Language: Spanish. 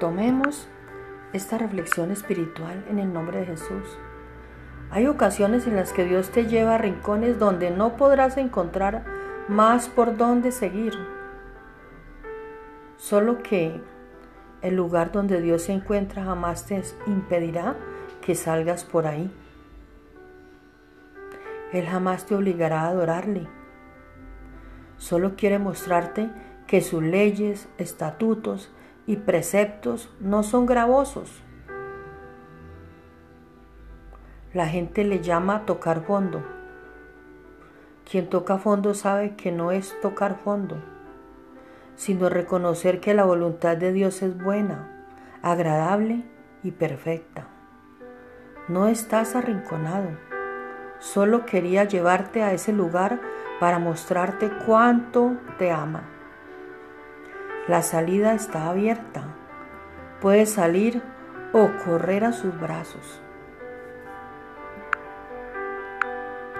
Tomemos esta reflexión espiritual en el nombre de Jesús. Hay ocasiones en las que Dios te lleva a rincones donde no podrás encontrar más por dónde seguir. Solo que el lugar donde Dios se encuentra jamás te impedirá que salgas por ahí. Él jamás te obligará a adorarle. Solo quiere mostrarte que sus leyes, estatutos y preceptos no son gravosos. La gente le llama tocar fondo. Quien toca fondo sabe que no es tocar fondo sino reconocer que la voluntad de Dios es buena, agradable y perfecta. No estás arrinconado, solo quería llevarte a ese lugar para mostrarte cuánto te ama. La salida está abierta, puedes salir o correr a sus brazos.